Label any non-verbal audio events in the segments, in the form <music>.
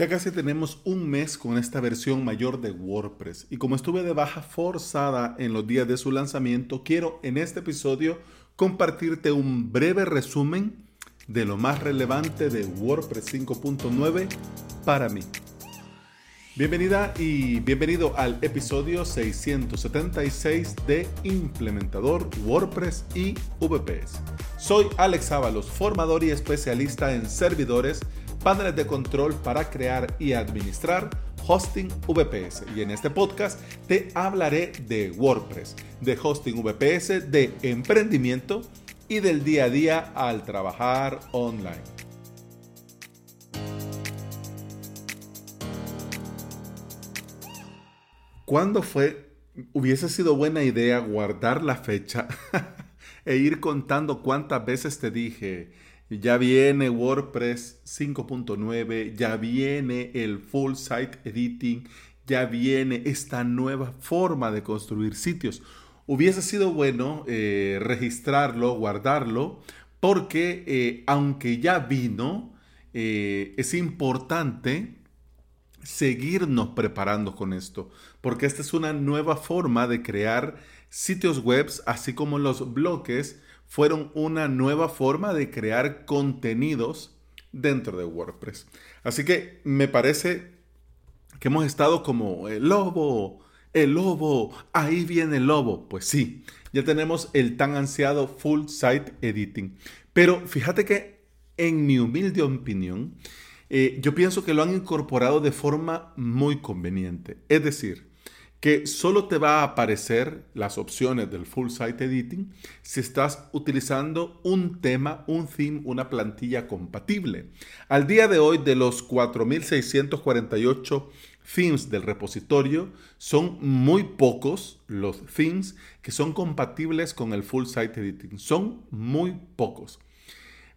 Ya casi tenemos un mes con esta versión mayor de WordPress y como estuve de baja forzada en los días de su lanzamiento, quiero en este episodio compartirte un breve resumen de lo más relevante de WordPress 5.9 para mí. Bienvenida y bienvenido al episodio 676 de Implementador WordPress y VPS. Soy Alex Ábalos, formador y especialista en servidores paneles de control para crear y administrar hosting VPS. Y en este podcast te hablaré de WordPress, de hosting VPS, de emprendimiento y del día a día al trabajar online. ¿Cuándo fue? Hubiese sido buena idea guardar la fecha <laughs> e ir contando cuántas veces te dije, ya viene WordPress 5.9, ya viene el full site editing, ya viene esta nueva forma de construir sitios. Hubiese sido bueno eh, registrarlo, guardarlo, porque eh, aunque ya vino, eh, es importante seguirnos preparando con esto, porque esta es una nueva forma de crear sitios web, así como los bloques fueron una nueva forma de crear contenidos dentro de WordPress. Así que me parece que hemos estado como el lobo, el lobo, ahí viene el lobo. Pues sí, ya tenemos el tan ansiado full site editing. Pero fíjate que en mi humilde opinión, eh, yo pienso que lo han incorporado de forma muy conveniente. Es decir, que solo te va a aparecer las opciones del full site editing si estás utilizando un tema, un theme, una plantilla compatible. Al día de hoy, de los 4648 themes del repositorio, son muy pocos los themes que son compatibles con el full site editing. Son muy pocos.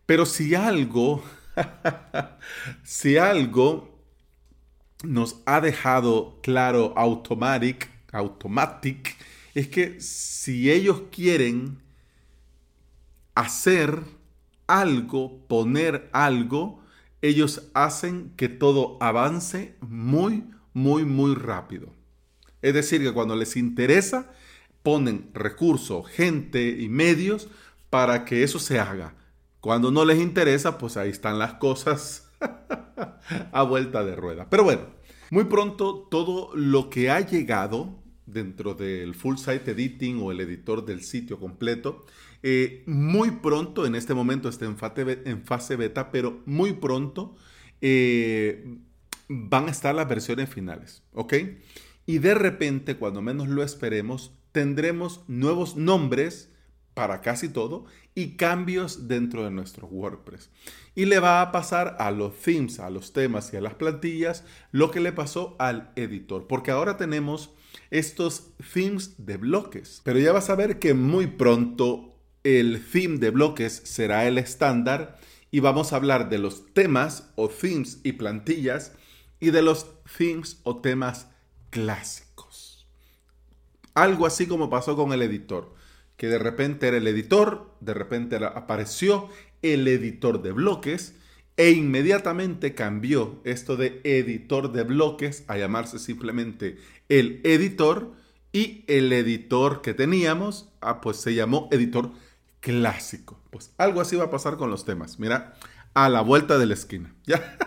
Pero si algo, <laughs> si algo nos ha dejado claro Automatic, Automatic, es que si ellos quieren hacer algo, poner algo, ellos hacen que todo avance muy, muy, muy rápido. Es decir, que cuando les interesa, ponen recursos, gente y medios para que eso se haga. Cuando no les interesa, pues ahí están las cosas <laughs> a vuelta de rueda. Pero bueno, muy pronto todo lo que ha llegado dentro del full site editing o el editor del sitio completo, eh, muy pronto, en este momento está en fase, beta, pero muy pronto eh, van a estar las versiones finales, ¿ok? Y de repente, cuando menos lo esperemos, tendremos nuevos nombres para casi todo y cambios dentro de nuestro WordPress. Y le va a pasar a los themes, a los temas y a las plantillas lo que le pasó al editor, porque ahora tenemos estos themes de bloques. Pero ya vas a ver que muy pronto el theme de bloques será el estándar y vamos a hablar de los temas o themes y plantillas y de los themes o temas clásicos. Algo así como pasó con el editor que de repente era el editor, de repente apareció el editor de bloques e inmediatamente cambió esto de editor de bloques a llamarse simplemente el editor y el editor que teníamos, ah, pues se llamó editor clásico. Pues algo así va a pasar con los temas. Mira, a la vuelta de la esquina. <laughs> ¿Ya?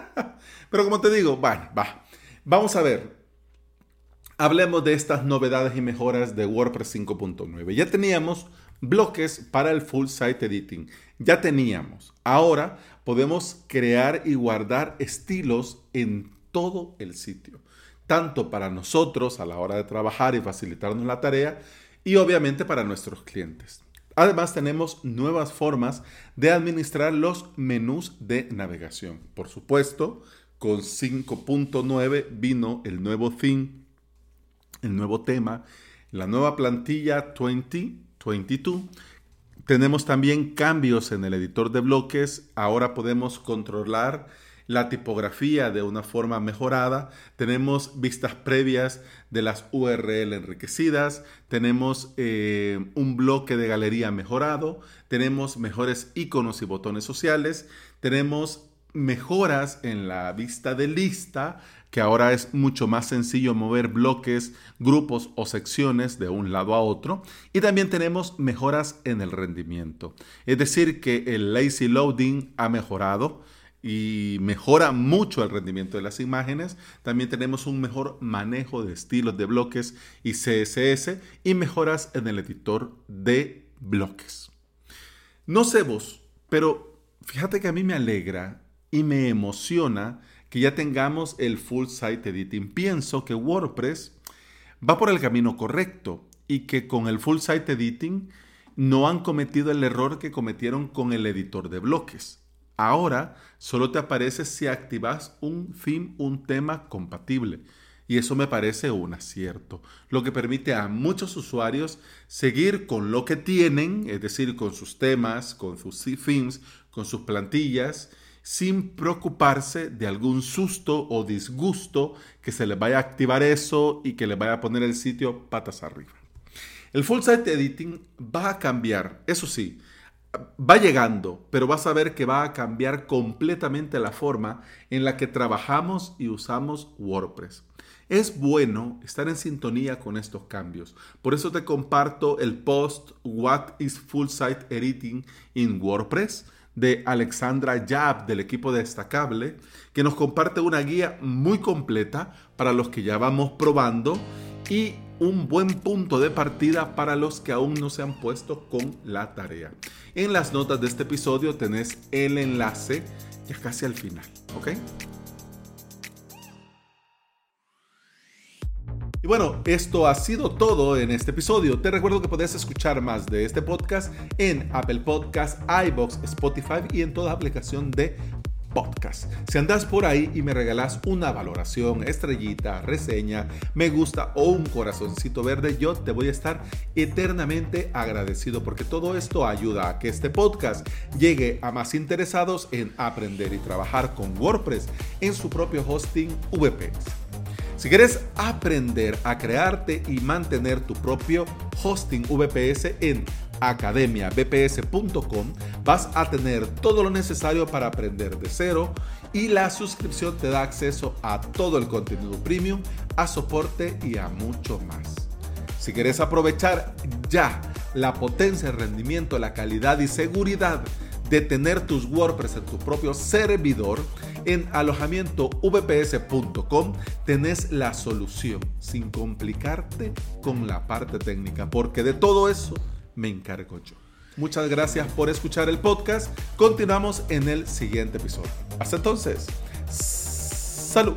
Pero como te digo, bueno, va. Vamos a ver. Hablemos de estas novedades y mejoras de WordPress 5.9. Ya teníamos bloques para el full site editing. Ya teníamos. Ahora podemos crear y guardar estilos en todo el sitio. Tanto para nosotros a la hora de trabajar y facilitarnos la tarea y obviamente para nuestros clientes. Además tenemos nuevas formas de administrar los menús de navegación. Por supuesto, con 5.9 vino el nuevo theme el nuevo tema, la nueva plantilla 2022. Tenemos también cambios en el editor de bloques. Ahora podemos controlar la tipografía de una forma mejorada. Tenemos vistas previas de las URL enriquecidas. Tenemos eh, un bloque de galería mejorado. Tenemos mejores iconos y botones sociales. Tenemos mejoras en la vista de lista, que ahora es mucho más sencillo mover bloques, grupos o secciones de un lado a otro. Y también tenemos mejoras en el rendimiento. Es decir, que el lazy loading ha mejorado y mejora mucho el rendimiento de las imágenes. También tenemos un mejor manejo de estilos de bloques y CSS y mejoras en el editor de bloques. No sé vos, pero fíjate que a mí me alegra y me emociona que ya tengamos el full site editing. Pienso que WordPress va por el camino correcto y que con el full site editing no han cometido el error que cometieron con el editor de bloques. Ahora solo te aparece si activas un theme, un tema compatible. Y eso me parece un acierto, lo que permite a muchos usuarios seguir con lo que tienen, es decir, con sus temas, con sus themes, con sus plantillas, sin preocuparse de algún susto o disgusto que se les vaya a activar eso y que les vaya a poner el sitio patas arriba. El full site editing va a cambiar, eso sí, va llegando, pero vas a ver que va a cambiar completamente la forma en la que trabajamos y usamos WordPress. Es bueno estar en sintonía con estos cambios. Por eso te comparto el post What is Full Site Editing in WordPress de Alexandra Yab del equipo destacable, que nos comparte una guía muy completa para los que ya vamos probando y un buen punto de partida para los que aún no se han puesto con la tarea. En las notas de este episodio tenés el enlace ya casi al final, ¿ok? Y bueno, esto ha sido todo en este episodio. Te recuerdo que puedes escuchar más de este podcast en Apple Podcasts, iBox, Spotify y en toda aplicación de podcast. Si andas por ahí y me regalas una valoración, estrellita, reseña, me gusta o un corazoncito verde, yo te voy a estar eternamente agradecido porque todo esto ayuda a que este podcast llegue a más interesados en aprender y trabajar con WordPress en su propio hosting VPS. Si quieres aprender a crearte y mantener tu propio hosting VPS en academiabps.com vas a tener todo lo necesario para aprender de cero y la suscripción te da acceso a todo el contenido premium, a soporte y a mucho más. Si quieres aprovechar ya la potencia, el rendimiento, la calidad y seguridad de tener tus WordPress en tu propio servidor, en alojamiento vps.com tenés la solución sin complicarte con la parte técnica, porque de todo eso me encargo yo. Muchas gracias por escuchar el podcast. Continuamos en el siguiente episodio. Hasta entonces, salud.